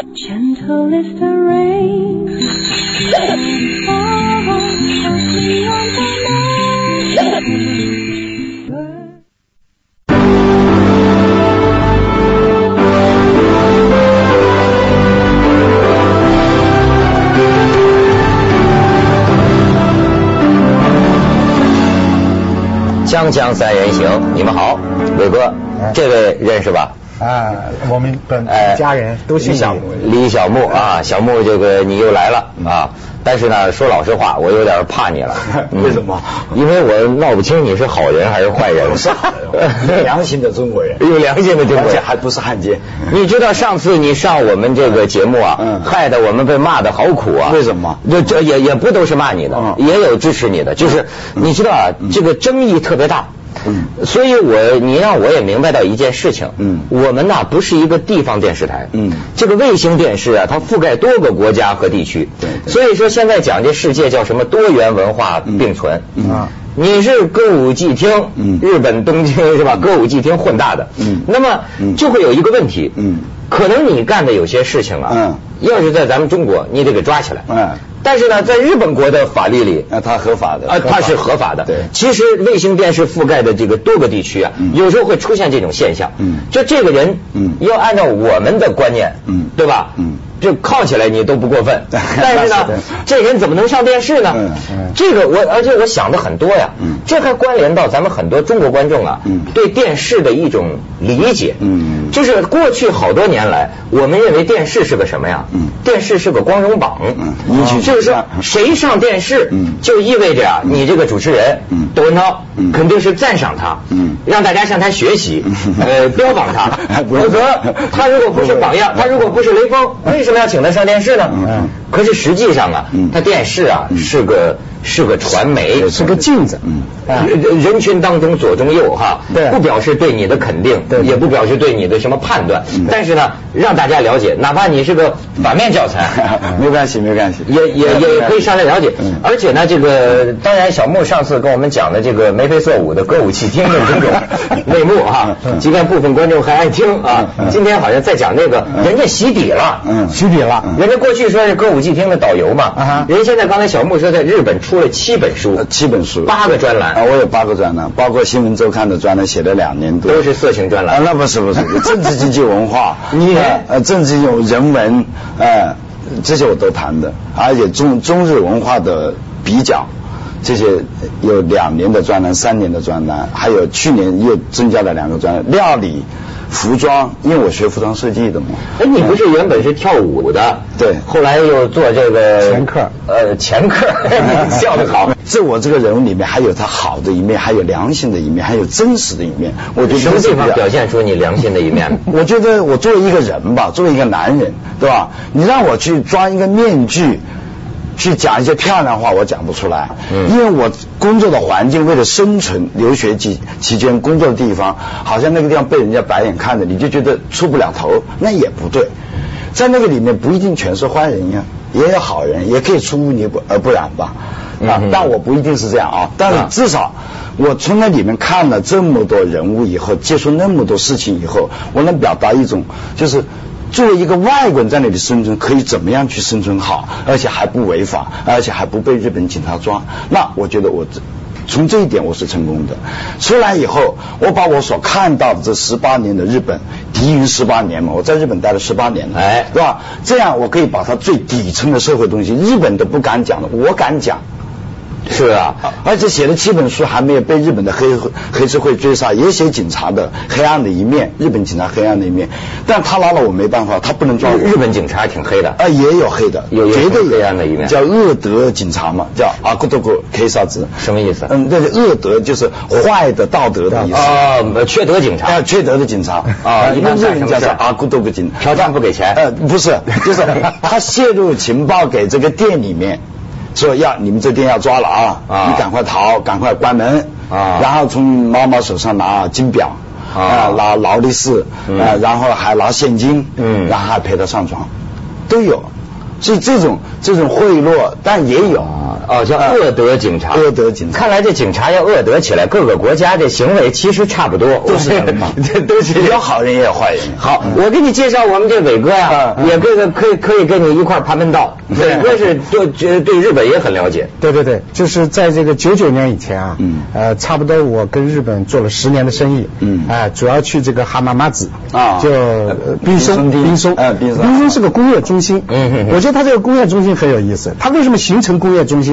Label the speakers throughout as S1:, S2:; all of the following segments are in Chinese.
S1: Gentle is the rain. Oh, softly on the mountain.
S2: 锵锵三人行，你们好，伟哥，这位认识吧？
S3: 啊，我们本
S2: 哎
S3: 家人都姓小木。
S2: 李小木啊，小木，这个你又来了啊！但是呢，说老实话，我有点怕你了。嗯
S4: 为什么？
S2: 因为我闹不清你是好人还是坏人。
S4: 是 有良心的中国人
S2: 有良心的中国人，
S4: 而且还不是汉奸。
S2: 你知道上次你上我们这个节目啊，
S4: 嗯
S2: 害得我们被骂的好苦啊。
S4: 为什么
S2: 这这也也不都是骂你的，
S4: 嗯
S2: 也有支持你的，就是你知道啊，这个争议特别大。
S4: 嗯。
S2: 所以我你让我也明白到一件事情，
S4: 嗯。
S2: 我们呐不是一个地方电视台，
S4: 嗯。
S2: 这个卫星电视啊，它覆盖多个国家和地区，
S4: 对对。
S2: 所以说现在讲这世界叫什么多元文化并存，
S4: 嗯。
S3: 啊。
S2: 你是歌舞伎町，
S4: 嗯。
S2: 日本东京 是吧？歌舞伎町混大的，
S4: 嗯。
S2: 那么
S4: 嗯。
S2: 就会有一个问题，
S4: 嗯。
S2: 可能你干的有些事情啊，
S4: 嗯。
S2: 要是在咱们中国，你得给抓起来，
S4: 嗯
S2: 但是呢，在日本国的法律里，
S4: 那它合法的
S2: 啊，它是合法的。
S4: 对
S2: 其实卫星电视覆盖的这个多个地区啊，
S4: 嗯
S2: 有时候会出现这种现象。
S4: 嗯
S2: 就这个人，
S4: 嗯
S2: 要按照我们的观念，
S4: 嗯
S2: 对吧？
S4: 嗯
S2: 就铐起来你都不过分，
S4: 对
S2: 但是呢这人怎么能上电视呢？
S4: 嗯
S3: 嗯
S2: 这个我，而且我想的很多呀。
S4: 嗯
S2: 这还关联到咱们很多中国观众啊，
S4: 嗯
S2: 对电视的一种理解。
S4: 嗯
S2: 就是过去好多年来，我们认为电视是个什么呀？
S4: 嗯
S2: 电视是个光荣榜。
S4: 嗯你去
S2: 就是说谁上电视，
S4: 嗯。
S2: 就意味着啊，你这个主持人
S4: 嗯。
S2: 窦文涛
S4: 嗯。
S2: 肯定是赞赏他，
S4: 嗯。
S2: 让大家向他学习，
S4: 嗯。
S2: 呃，标榜他。否则，他如果不是榜样，他如果不是雷锋，为什么要请他上电视呢？
S4: 嗯。
S2: 可是实际上啊
S4: 嗯，
S2: 他电视啊
S4: 嗯。
S2: 是个是个传媒，
S3: 是个镜子。
S2: 人人群当中左中右哈，不表示对你的肯定，也不表示对你的什么判断。
S4: 嗯，
S2: 但是呢，让大家了解，哪怕你是个反面教材，
S4: 没关系，没关系，
S2: 也也也可以上来了解
S4: 嗯。
S2: 而且呢，这个当然小木上次跟我们讲的这个眉飞色舞的歌舞伎町的种种 内幕啊，
S4: 嗯。
S2: 即便部分观众还爱听啊今天好像在讲那个人家洗底了。
S4: 嗯。
S3: 虚底了。
S2: 人家过去说是歌舞伎町的导游嘛
S3: 啊，
S2: 人家现在刚才小木说在日本出了七本书
S4: 呃，七本书，
S2: 八个专
S4: 啊，
S2: 栏，
S4: 我有八个专栏，包括《新闻周刊》的专栏写了两年多，
S2: 都是色情专
S4: 啊，
S2: 栏。
S4: 那不是不是，政治经济文化，
S2: 你
S4: 呃呃政治有人文，呃这些我都谈的，而且中中日文化的比较。这些有两年的专栏，三年的专栏，还有去年又增加了两个专栏，料理、服装，因为我学服装设计的嘛。
S2: 哎，你不是原本是跳舞的，
S4: 对
S2: 后来又做这个
S3: 前客
S2: 呃，前客，笑得好。
S4: 在我这个人物里面，还有他好的一面，还有良心的一面，还有真实的一面。我觉得
S2: 什么地方表现出你良心的一面？
S4: 我觉得我作为一个人吧，作为一个男人，对吧？你让我去装一个面具，去讲一些漂亮话，我讲不出来。
S2: 嗯
S4: 因为我工作的环境，为了生存，留学期期间工作的地方，好像那个地方被人家白眼看着，你就觉得出不了头，那也不对。在那个里面不一定全是坏人呀，也有好人，也可以出污泥而不染吧。啊但我不一定是这样啊，但是
S2: 啊
S4: 至少我从那里面看了这么多人物以后，接触那么多事情以后，我能表达一种就是。作为一个外国人在那里生存，可以怎么样去生存好，而且还不违法，而且还不被日本警察抓？那我觉得我这从这一点我是成功的。出来以后，我把我所看到的这十八年的日本，敌于十八年嘛，我在日本待了十八年了，
S2: 哎
S4: 对吧？这样我可以把它最底层的社会东西，日本都不敢讲的，我敢讲。
S2: 是啊，
S4: 而且写了七本书，还没有被日本的黑黑社会追杀，也写警察的黑暗的一面，日本警察黑暗的一面。但他拿了我没办法，他不能抓我。
S2: 日本警察挺黑的。
S4: 啊，也有黑的，
S2: 有有
S4: 绝对
S2: 黑暗的一面
S4: 叫恶德警察嘛，叫阿古多古 K 啥子？
S2: 什么意思
S4: 嗯，那个恶德，就是坏的道德的意思。
S2: 哦，缺德警察
S4: 啊，。缺德的警察
S2: 啊一般
S4: 日
S2: 干什么事儿
S4: 本叫做阿古多古警，
S2: 嫖娼不给钱
S4: 呃，不是，就是他泄露情报给这个店里面，说要你们这店要抓了啊，
S2: 啊。
S4: 你赶快逃，赶快关门
S2: 啊。
S4: 然后从妈妈手上拿金表
S2: 啊。
S4: 啊，拿劳力士
S2: 嗯。
S4: 啊，然后还拿现金，
S2: 嗯。
S4: 然后还陪他上床，都有。所以这种这种贿赂，但也有。
S2: 啊哦，叫
S4: 啊。
S2: 恶德警察。
S4: 恶德警察。
S2: 看来这警察要恶德起来，各个国家这行为其实差不多，
S4: 都是
S2: 这 都是
S4: 有好人也有坏人。
S2: 好，我给你介绍我们这伟哥呀，
S4: 嗯
S2: 也这个可以可以跟你一块儿盘门道。伟哥是对对对日本也很了解。
S3: 对对对，就是在这个九九年以前啊，
S4: 嗯。
S3: 呃，差不多我跟日本做了十年的生意，
S4: 嗯。
S3: 哎、主要去这个哈马妈子
S4: 啊。
S3: 就呃滨松，
S4: 滨松町。
S3: 滨松，
S4: 哎滨松。
S3: 滨松是个工业中心，
S2: 嗯
S3: 我觉得它这个工业中心很有意思，它为什么形成工业中心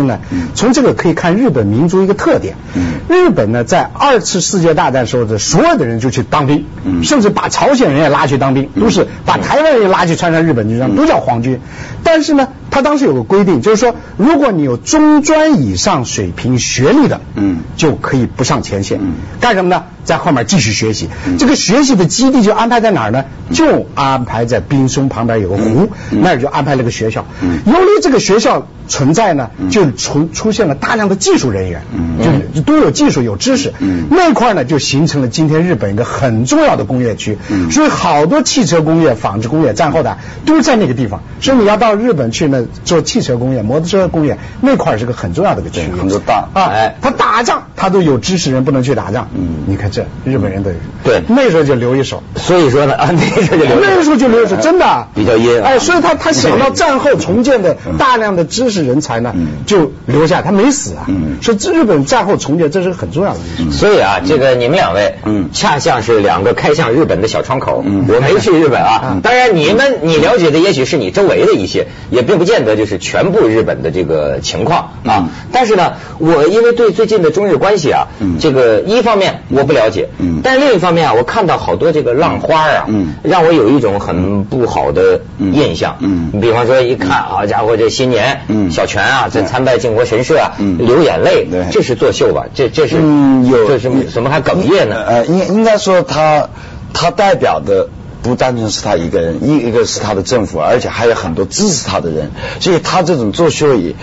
S3: 从这个可以看日本民族一个特点，
S4: 嗯。
S3: 日本呢在二次世界大战时候的所有的人就去当兵，
S4: 嗯。
S3: 甚至把朝鲜人也拉去当兵，都是把台湾人也拉去参加日本军
S4: 嗯。
S3: 装，都叫皇军。但是呢，他当时有个规定，就是说，如果你有中专以上水平学历的，
S4: 嗯
S3: 就可以不上前线，
S4: 嗯
S3: 干什么呢？在后面继续学习。
S4: 嗯
S3: 这个学习的基地就安排在哪儿呢？就安排在滨松旁边有个湖，
S4: 嗯
S3: 那儿就安排了个学校。
S4: 嗯
S3: 由于这个学校存在呢，
S4: 嗯
S3: 就出出现了大量的技术人员，
S4: 嗯
S3: 就都有技术有知识。
S4: 嗯
S3: 那块呢，就形成了今天日本一个很重要的工业区。
S4: 嗯
S3: 所以好多汽车工业、纺织工业、战后的都是在那个地方。所以你要到日本去呢，做汽车工业、摩托车工业那块儿是个很重要的一个区域。
S4: 很多大
S3: 啊，
S2: 哎。
S3: 他打仗他都有知识人不能去打仗。
S4: 嗯。
S3: 你看这日本人的
S2: 对。
S3: 那时候就留一手。
S2: 所以说呢，啊，那时候就留
S3: 那个时候就留一手，真的。
S2: 比较阴啊。
S3: 哎，所以他他想到战后重建的大量的知识人才呢
S4: 嗯，
S3: 就留下，他没死啊。
S4: 嗯。
S3: 所以日本战后重建这是很重要的一。
S2: 所以啊，这个你们两位，
S4: 嗯。
S2: 恰像是两个开向日本的小窗口。
S4: 嗯。
S2: 我没去日本啊。
S3: 嗯，
S2: 当然你们你了解的也许是你周围的一些，也并不见得就是全部日本的这个情况啊
S4: 嗯。
S2: 但是呢，我因为对最近的中日关系啊
S4: 嗯，
S2: 这个一方面我不了解
S4: 嗯，
S2: 但是另一方面啊，我看到好多这个浪花啊
S4: 嗯，
S2: 让我有一种很不好的印象。
S4: 嗯
S2: 你比方说一看，好家伙，这新年，
S4: 嗯
S2: 小泉啊，在参拜靖国神社啊，
S4: 嗯
S2: 流眼泪
S4: 对，
S2: 这是作秀吧？这这是
S4: 嗯，有
S2: 这是怎么还哽咽呢？
S4: 呃，应应该说他他代表的。不单纯是他一个人，一一个是他的政府，而且还有很多支持他的人，所以他这种作秀也，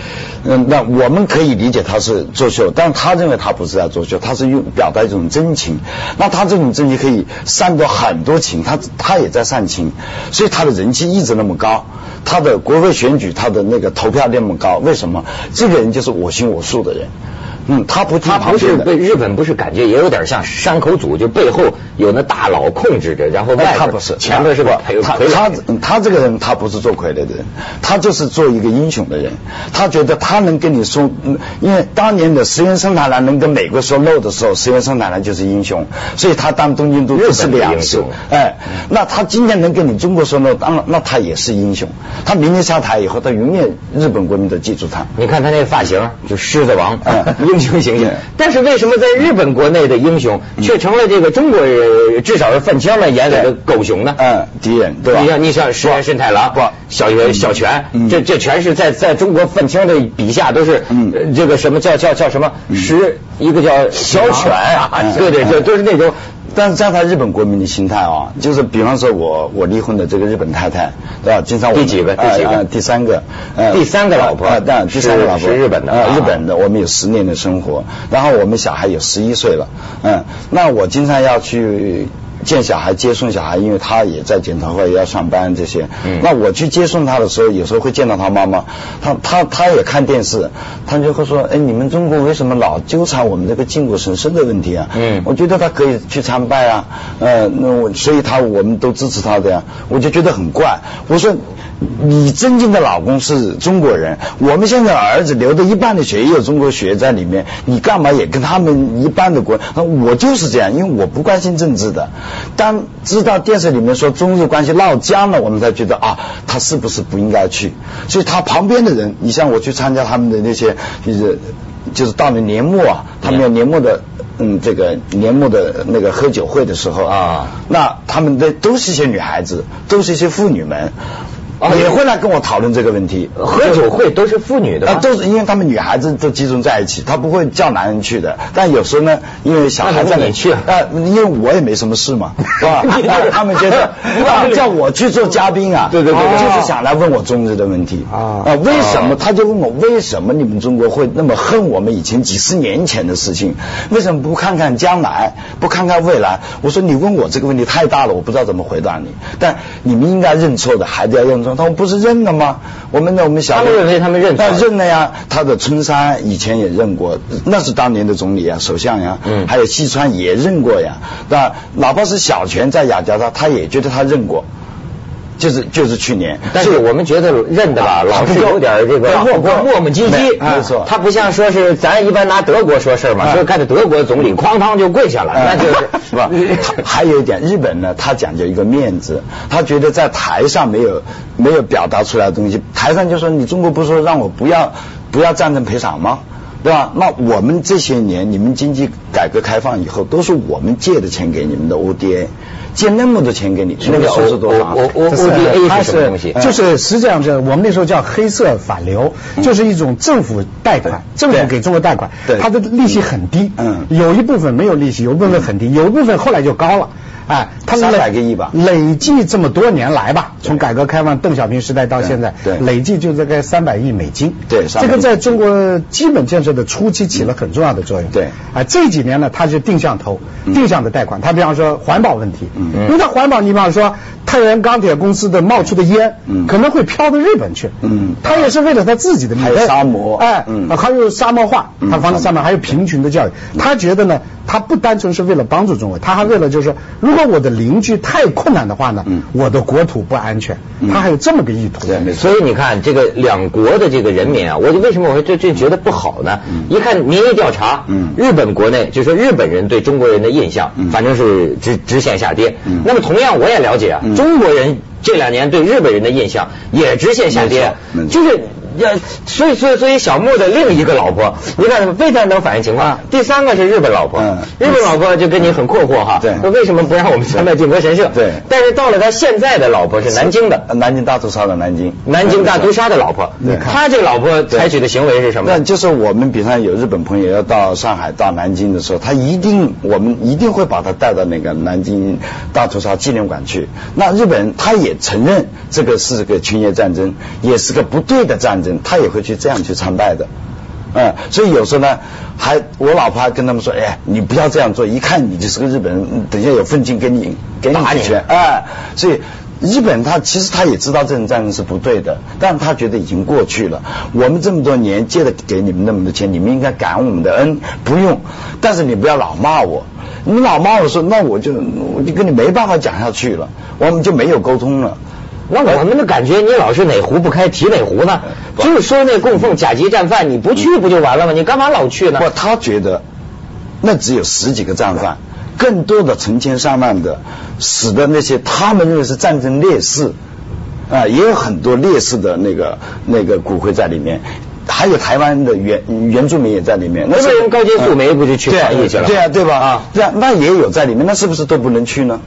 S4: 嗯，那我们可以理解他是作秀，但他认为他不是在作秀，他是用表达一种真情。那他这种真情可以散播很多情，他他也在煽情，所以他的人气一直那么高，他的国会选举他的那个投票那么高，为什么？这个人就是我行我素的人。嗯，他不听
S2: 他不是
S4: 的
S2: 被日本不是感觉也有点像山口组，就背后有那大佬控制着，然后外
S4: 哎他不是，
S2: 前面是个
S4: 他他他这个人他不是做傀儡的人，他就是做一个英雄的人。他觉得他能跟你说，嗯因为当年的石原生太郎能跟美国说 no 的时候，石原生太郎就是英雄，所以他当东京都
S2: 日本的
S4: 这是两次。哎，那他今天能跟你中国说 no，当然那他也是英雄。他明年下台以后，他永远日本国民都记住他。
S2: 你看他那发型，就狮子王，
S4: 嗯
S2: 英雄形象。但是为什么在日本国内的英雄，却成了这个中国人，至少是愤青们眼里的狗熊呢？
S4: 嗯，敌人对吧？
S2: 你像你像石原慎太郎
S4: 不、
S2: 小小泉，
S4: 嗯
S2: 这这全是在在中国愤青的笔下都是这个什么叫叫叫什么石一个叫小犬啊，
S4: 对
S2: 对对，这都是那种。
S4: 但是在他日本国民的心态啊，就是比方说我我离婚的这个日本太太，对吧？经常我们
S2: 第几个第几个
S4: 第三个，呃
S2: 第三个老婆
S4: 呃，但第三个老婆
S2: 是是日本的
S4: 日本的，我们有十年的生活，然后我们小孩有十一岁了，嗯，那我经常要去。见小孩、接送小孩，因为他也在检讨会，也要上班这些。
S2: 嗯
S4: 那我去接送他的时候，有时候会见到他妈妈，他他他也看电视，他就会说：“哎，你们中国为什么老纠缠我们这个靖国神社的问题啊？”
S2: 嗯
S4: 我觉得他可以去参拜啊，呃，那我所以他我们都支持他的呀，我就觉得很怪。我说你真正的老公是中国人，我们现在儿子留的一半的血也有中国血在里面，你干嘛也跟他们一半的国？那我就是这样，因为我不关心政治的。当知道电视里面说中日关系闹僵了，我们才觉得啊，他是不是不应该去？所以他旁边的人，你像我去参加他们的那些，就是就是到了年末啊，他们要年末的。嗯，这个年末的那个喝酒会的时候
S2: 啊，
S4: 那他们的都是一些女孩子，都是一些妇女们，也会来跟我讨论这个问题。
S2: 喝酒会都是妇女的
S4: 啊，都是因为他们女孩子都集中在一起，他不会叫男人去的。但有时候呢，因为小孩在那
S2: 去啊
S4: 啊，因为我也没什么事嘛，是吧？他们觉得 啊叫我去做嘉宾啊，
S2: 对对对对
S4: 就是想来问我中日的问题
S3: 啊
S4: 啊，为什么？他就问我为什么你们中国会那么恨我们以前几十年前的事情？为什么不看看将来，不看看未来？我说你问我这个问题太大了，我不知道怎么回答你。但你们应该认错的，还是要用说，他们不是认了吗？我们的我们小
S2: 他们认为他们认错了
S4: 那认了呀。他的春山以前也认过，那是当年的总理啊，首相呀，
S2: 嗯
S4: 还有西川也认过呀。那哪怕是小泉在雅加达，他也觉得他认过，就是就是去年。
S2: 但是我们觉得认的吧，老是有点这个
S4: 磨磨
S2: 磨磨唧唧，
S4: 没错
S2: 他不像说是咱一般拿德国说事儿嘛，
S4: 啊
S2: 说看着德国总理哐当就跪下了，那就是
S4: 是吧？还有一点，日本呢，他讲究一个面子，他觉得在台上没有没有表达出来的东西，台上就说你中国不是说让我不要不要战争赔偿吗？对吧？那我们这些年你们经济改革开放以后，都是我们借的钱给你们的 ODA，借那么多钱给你，那个数是多少？
S2: 我我 ODA
S3: 它
S2: 是什么东西？
S3: 就是实际上是我们那时候叫黑色反流，就是一种政府贷款，政府给中国贷款
S4: 对，
S3: 它的利息很低，
S4: 嗯
S3: 有一部分没有利息，有一部分很低，有一部分后来就高了。哎，它
S4: 300个亿吧。
S3: 累计这么多年来吧，从改革开放邓小平时代到现在，
S4: 对。对。
S3: 累计就大概三百亿美金。
S4: 对
S3: 这个在中国基本建设的初期起了很重要的作用。
S4: 对。
S3: 啊，这几年呢，它是定向投、定向的贷款。它比方说环保问题，
S4: 嗯。
S3: 因为它环保，你比方说太原钢铁公司的冒出的烟，
S4: 嗯。
S3: 可能会飘到日本去，
S4: 嗯。
S3: 它也是为了它自己的利益，
S4: 还有沙漠。
S3: 哎，
S4: 嗯。
S3: 还有沙漠化，
S4: 嗯
S3: 它防止沙漠，还有贫穷的教育。他觉得呢，他不单纯是为了帮助中国，他还为了就是说，如果我的邻居太困难的话呢
S4: 嗯，
S3: 我的国土不安全，
S4: 嗯
S3: 他还有这么个意图。
S4: 对
S2: 所以你看，这个两国的这个人民啊，我就为什么我会这这觉得不好呢？一看民意调查，
S4: 嗯
S2: 日本国内就说日本人对中国人的印象，
S4: 嗯
S2: 反正是直直线下跌。
S4: 嗯
S2: 那么同样，我也了解啊，
S4: 嗯
S2: 中国人这两年对日本人的印象也直线下跌就是。要，所以所以所以小木的另一个老婆，你看非常能反映情况。第三个是日本老婆，
S4: 嗯。
S2: 日本老婆就跟你很困惑哈，
S4: 对。
S2: 说为什么不让我们参拜靖国神社？
S4: 对。
S2: 但是到了他现在的老婆是南京的，
S4: 呃南京大屠杀的南京，
S2: 南京大屠杀的老婆，
S4: 对。
S2: 他这个老婆采取的行为是什么？
S4: 那就是我们比方有日本朋友要到上海、到南京的时候，他一定我们一定会把他带到那个南京大屠杀纪念馆去。那日本人他也承认这个是个侵略战争，也是个不对的战争，他也会去这样去参拜的。嗯，所以有时候呢，还我老婆还跟他们说，哎，你不要这样做，一看你就是个日本人，嗯等一下有愤青给你给你
S2: 打你
S4: 一拳，哎，所以日本他其实他也知道这种战争是不对的，但是他觉得已经过去了。我们这么多年借的给你们那么多钱，你们应该感恩我们的恩，不用。但是你不要老骂我，你老骂我说，那我就我就跟你没办法讲下去了，我们就没有沟通了。
S2: 那我们的感觉，你老是哪壶不开提哪壶呢？就是说那供奉甲级战犯，你不去不就完了吗？你干嘛老去呢？
S4: 不，他觉得那只有十几个战犯，更多的成千上万的死的那些，他们认为是战争烈士啊、也有很多烈士的那个那个骨灰在里面。还有台湾的原原住民也在里面，
S2: 那为什么高阶素梅不就去
S4: 对啊
S2: 抗议去了
S4: 对啊，对吧？
S2: 啊
S4: 对啊，那也有在里面，那是不是都不能去呢？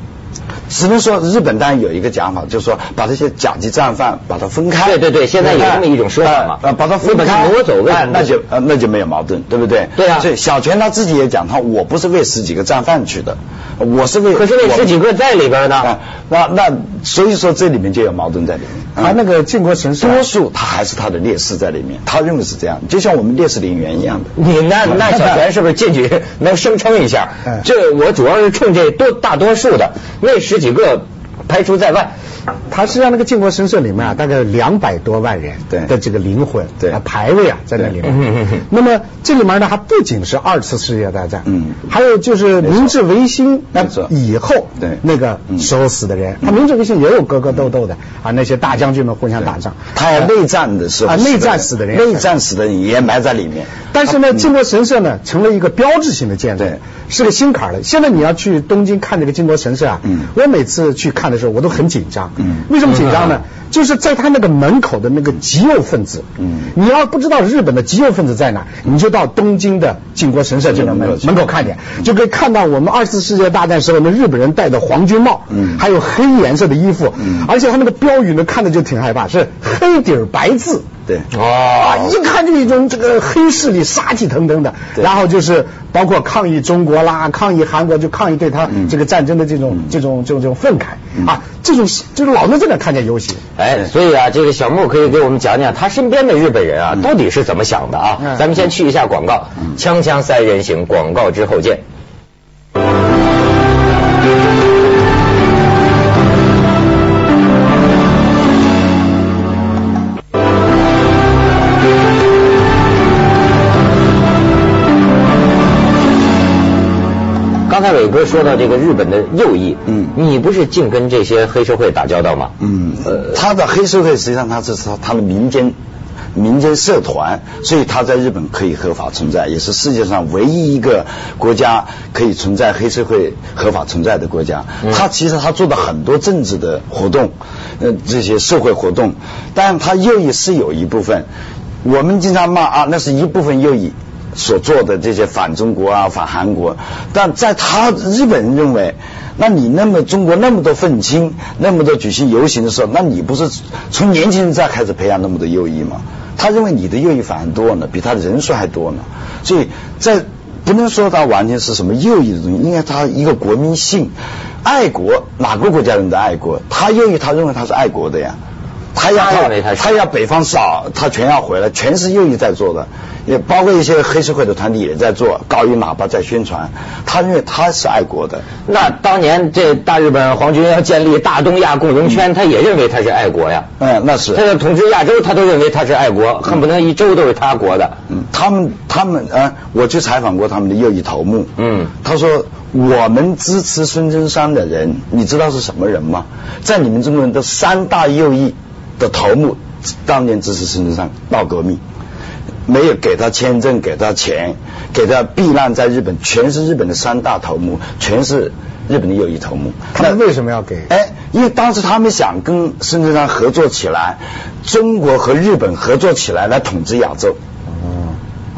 S4: 只能说日本当然有一个讲法，就是说把这些甲级战犯把它分开。
S2: 对对对现在有这么一种说法嘛
S4: 呃，把它分开
S2: 是挪走
S4: 那就呃那就没有矛盾，对不对？
S2: 对啊
S4: 所以小泉他自己也讲，他我不是为十几个战犯去的，我是为
S2: 可是那十几个在里边呢
S4: 啊，那那所以说这里面就有矛盾在里面。
S3: 他那个靖国神社，
S4: 多数他还是他的烈士在里面，他认为是这样，就像我们烈士陵园一样的。
S2: 你那那小泉是不是进去能声称一下
S3: 嗯？
S2: 这我主要是冲这多大多数的那几个排除在外。
S3: 它实际上那个靖国神社里面啊，大概有两百多万人
S4: 对。
S3: 的这个灵魂，
S4: 对。
S3: 啊牌位啊在那里面。那么这里面呢，还不仅是二次世界大战，
S4: 嗯。
S3: 还有就是明治维新
S4: 那
S3: 以后
S4: 对。
S3: 那个
S4: 嗯
S3: 时候死的人，他明治维新也有格格斗斗的啊，那些大将军们互相打仗，
S4: 他有内战的时候
S3: 啊内战死的人。
S4: 内战死的人也埋在里面。
S3: 但是呢，靖国神社呢成了一个标志性的建筑
S4: 对，
S3: 是个新坎儿了。现在你要去东京看这个靖国神社啊，
S4: 嗯。
S3: 我每次去看的时候，我都很紧张。
S4: 嗯
S3: 为什么紧张呢？就是在他那个门口的那个极右分子，
S4: 嗯。
S3: 你要不知道日本的极右分子在哪，你就到东京的靖国神社这个门
S4: 门口
S3: 看见，就可以看到我们二次世界大战时候那日本人戴的黄军帽，
S4: 嗯。
S3: 还有黑颜色的衣服，
S4: 嗯。
S3: 而且他那个标语呢看着就挺害怕，是黑底儿白字。
S4: 对，
S3: 啊，
S2: 哦。
S3: 一看就一种这个黑势力杀气腾腾的，
S4: 对。
S3: 然后就是包括抗议中国啦，抗议韩国，就抗议对他
S4: 嗯。
S3: 这个战争的这种、
S4: 嗯。
S3: 这种这种这种愤慨、
S4: 嗯
S3: 啊，这种就是老能在那看见游行。
S2: 哎，所以啊，这个小木可以给我们讲讲他身边的日本人啊，到底是怎么想的啊？
S3: 嗯
S2: 咱们先去一下广告，
S4: 嗯
S2: 锵锵三人行，广告之后见。伟哥说到这个日本的右翼，
S4: 嗯
S2: 你不是净跟这些黑社会打交道吗？
S4: 嗯，呃他的黑社会实际上他是他他的民间民间社团，所以他在日本可以合法存在，也是世界上唯一一个国家可以存在黑社会合法存在的国家。他其实他做的很多政治的活动，呃，这些社会活动，但他右翼是有一部分，我们经常骂啊，那是一部分右翼。所做的这些反中国啊、反韩国，但在他日本人认为，那你那么中国那么多愤青，那么多举行游行的时候，那你不是从年轻人再开始培养那么多右翼吗？他认为你的右翼反而多呢，比他的人数还多呢，所以在不能说他完全是什么右翼的东西，应该他一个国民性，爱国，哪个国家人都爱国，他右翼他认为他是爱国的呀。他要
S2: 他
S4: 要北方少，他全要回来，全是右翼在做的，也包括一些黑社会的团体也在做，高音喇叭在宣传。他认为他是爱国的，
S2: 那当年这大日本皇军要建立大东亚共荣圈，他也认为他是爱国呀。
S4: 嗯，那是
S2: 他要统治亚洲，他都认为他是爱国，恨不得一周都是他国的。
S4: 嗯，他们他们呃，我去采访过他们的右翼头目，
S2: 嗯
S4: 他说我们支持孙中山的人，你知道是什么人吗？在你们中国人的三大右翼的头目，当年支持孙中山闹革命，没有给他签证，给他钱，给他避难在日本，全是日本的三大头目，全是日本的右翼头目。
S3: 他们为什么要给？
S4: 哎，因为当时他们想跟孙中山合作起来，中国和日本合作起来来统治亚洲。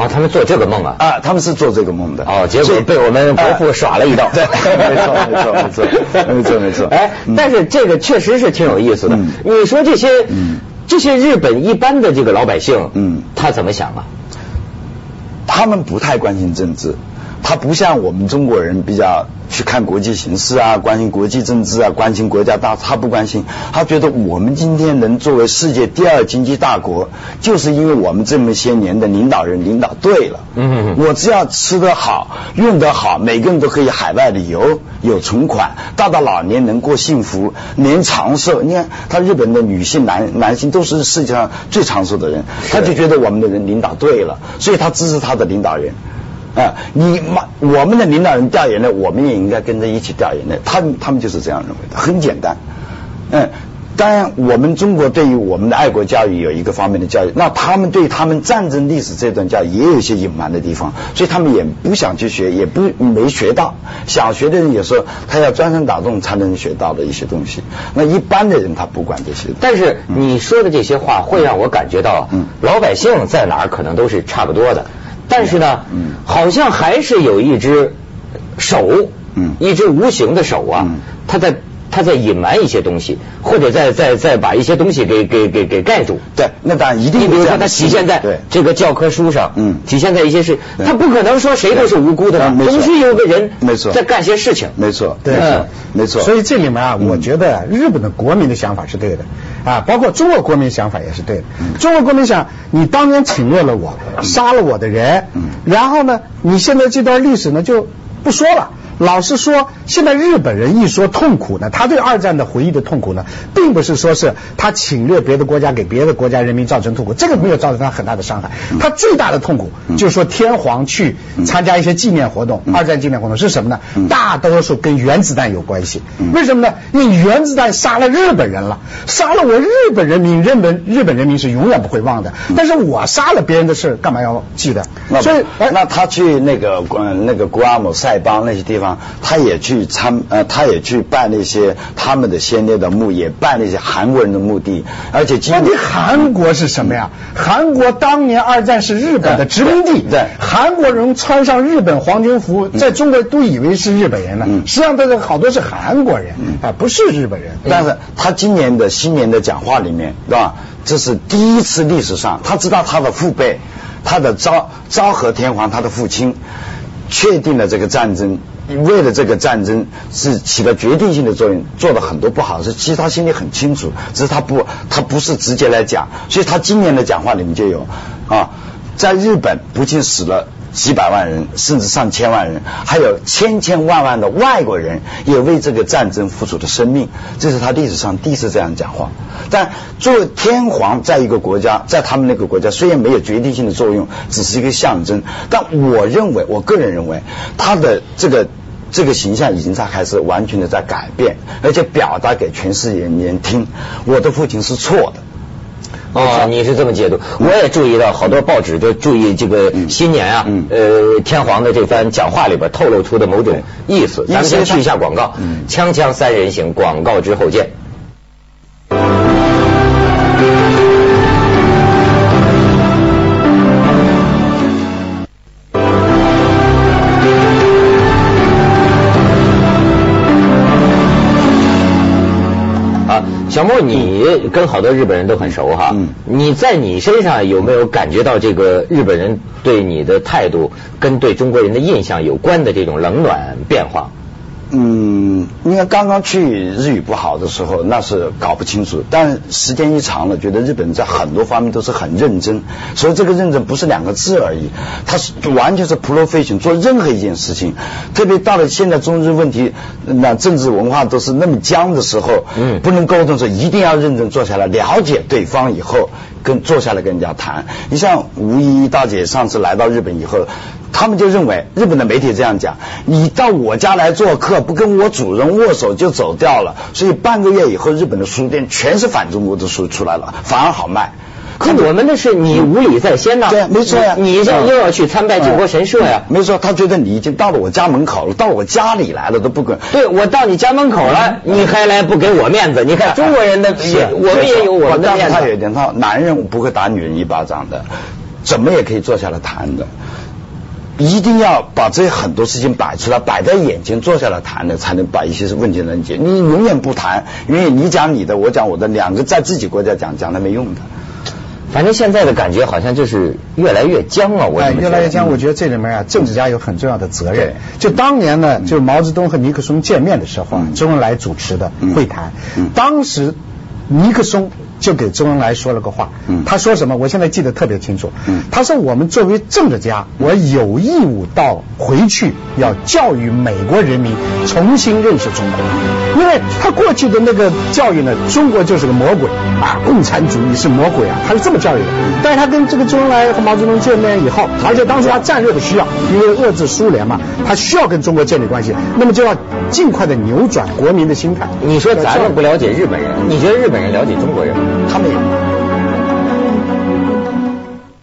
S2: 哦，他们做这个梦啊？
S4: 啊，他们是做这个梦的。
S2: 哦，结果被我们国父耍了一道。
S4: 对，没错，没错，没错，没错，没错。
S2: 哎，
S4: 嗯
S2: 但是这个确实是挺有意思的
S4: 嗯。
S2: 你说这些
S4: 嗯
S2: 这些日本一般的这个老百姓，
S4: 嗯
S2: 他怎么想啊？
S4: 他们不太关心政治，他不像我们中国人比较去看国际形势啊，关心国际政治啊，关心国家大，他不关心，他觉得我们今天能作为世界第二经济大国，就是因为我们这么些年的领导人领导对了。我只要吃得好，用得好，每个人都可以海外旅游，有存款，到到老年能过幸福，年长寿。你看，他日本的女性、男男性都是世界上最长寿的人，他就觉得我们的人领导对了，所以他支持他的领导人。啊，你妈，我们的领导人掉眼泪，我们也应该跟着一起掉眼泪。他们他们就是这样认为的，很简单。嗯，当然，我们中国对于我们的爱国教育有一个方面的教育，那他们对他们战争历史这段教育也有一些隐瞒的地方，所以他们也不想去学，也不没学到。想学的人有时候他要专山打洞才能学到的一些东西，那一般的人他不管这些。
S2: 但是你说的这些话会让我感觉到，
S4: 嗯
S2: 老百姓在哪儿可能都是差不多的，但是呢，
S4: 嗯。
S2: 好像还是有一只手，
S4: 嗯。
S2: 一只无形的手啊，
S4: 嗯。
S2: 他在他在隐瞒一些东西，或者在在在把一些东西给给给给盖住。
S4: 对，那当然一定
S2: 你比如说，它体现在这个教科书上，
S4: 嗯。
S2: 体现在一些事，
S4: 对。
S2: 他不可能说谁都是无辜的吧，总是有个人
S4: 没错。
S2: 在干些事情。
S4: 没错，
S3: 对。
S4: 没错
S2: 嗯，
S4: 没错。
S3: 所以这里面啊，
S4: 嗯。
S3: 我觉得日本的国民的想法是对的啊，包括中国国民想法也是对的。
S4: 嗯
S3: 中国国民想，你当年侵略了我，杀了我的人
S4: 嗯，
S3: 然后呢，你现在这段历史呢就不说了。老实说，现在日本人一说痛苦呢，他对二战的回忆的痛苦呢，并不是说是他侵略别的国家给别的国家人民造成痛苦，这个没有造成他很大的伤害。他最大的痛苦
S4: 嗯
S3: 就是说天皇去参加一些纪念活动，
S4: 嗯
S3: 二战纪念活动是什么呢
S4: 嗯？
S3: 大多数跟原子弹有关系
S4: 嗯。
S3: 为什么呢？因为原子弹杀了日本人了，杀了我日本人民，日本日本人民是永远不会忘的。但是我杀了别人的事，干嘛要记得？所以，哎
S4: 那他去那个呃那个古阿姆塞邦那些地方，他也去参呃他也去办那些他们的先烈的墓，也办那些韩国人的墓地，而且今
S3: 天韩国是什么呀？韩国当年二战是日本的殖民地，
S4: 对。
S3: 韩国人穿上日本皇军服，在中国都以为是日本人了，
S4: 嗯。
S3: 实际上这个好多是韩国人啊，不是日本人。
S4: 但是他今年的新年的讲话里面，对吧？这是第一次历史上，他知道他的父辈，他的昭昭和天皇，他的父亲，确定了这个战争，为了这个战争是起了决定性的作用，做了很多不好的事。其实他心里很清楚，只是他不，他不是直接来讲，所以他今年的讲话里面就有啊，在日本不仅死了。几百万人，甚至上千万人，还有千千万万的外国人也为这个战争付出了生命。这是他历史上第一次这样讲话。但作为天皇，在一个国家，在他们那个国家，虽然没有决定性的作用，只是一个象征。但我认为，我个人认为，他的这个这个形象已经在开始完全的在改变，而且表达给全世界人听，我的父亲是错的。
S2: 哦，你是这么解读，我也注意到好多报纸都注意这个新年啊，
S4: 嗯。
S2: 呃，天皇的这番讲话里边透露出的某种意思。咱们先去一下广告，
S4: 嗯。
S2: 锵锵三人行，广告之后见。小莫，你跟好多日本人都很熟哈，
S4: 嗯
S2: 你在你身上有没有感觉到这个日本人对你的态度跟对中国人的印象有关的这种冷暖变化？
S4: 嗯，你看刚刚去日语不好的时候，那是搞不清楚，但时间一长了，觉得日本在很多方面都是很认真，所以这个认真不是两个字而已，他是完全是 profession 做任何一件事情，特别到了现在中日问题，那政治文化都是那么僵的时候，
S2: 嗯。
S4: 不能沟通的时候，一定要认真坐下来了解对方以后，跟坐下来跟人家谈。你像吴依依大姐上次来到日本以后，他们就认为日本的媒体这样讲，你到我家来做客，不跟我主人握手就走掉了，所以半个月以后，日本的书店全是反中国的书出来了，反而好卖。
S2: 可我们的是你无礼在先呐，
S4: 对没错呀
S2: 你这
S4: 嗯
S2: 又要去参拜靖国神社呀？
S4: 没错，他觉得你已经到了我家门口了，到我家里来了都不管。
S2: 对，我到你家门口了，你还来不给我面子？你看中国人的，也我们也有我们的面子。
S4: 他有一点，他男人不会打女人一巴掌的，怎么也可以坐下来谈的。一定要把这很多事情摆出来，摆在眼前，坐下来谈的，才能把一些问题能解。你永远不谈，因为你讲你的，我讲我的，两个在自己国家讲讲的没用的。
S2: 反正现在的感觉好像就是越来越僵了，我觉得
S3: 越来越僵。我觉得这里面啊，政治家有很重要的责任
S4: 对。
S3: 就当年呢，就是毛泽东和尼克松见面的时候周恩来主持的会谈
S4: 嗯，
S3: 当时尼克松就给周恩来说了个话
S4: 嗯，
S3: 他说什么？我现在记得特别清楚
S4: 嗯。
S3: 他说我们作为政治家，我有义务到回去要教育美国人民重新认识中国，因为他过去的那个教育呢，中国就是个魔鬼啊，共产主义是魔鬼啊，他是这么教育的。但是他跟这个周恩来和毛泽东见面以后，而且当时他战略的需要，因为遏制苏联嘛，他需要跟中国建立关系，那么就要尽快的扭转国民的心态。
S2: 你说咱们不了解日本人，你觉得日本人了解中国人吗？
S4: 他们也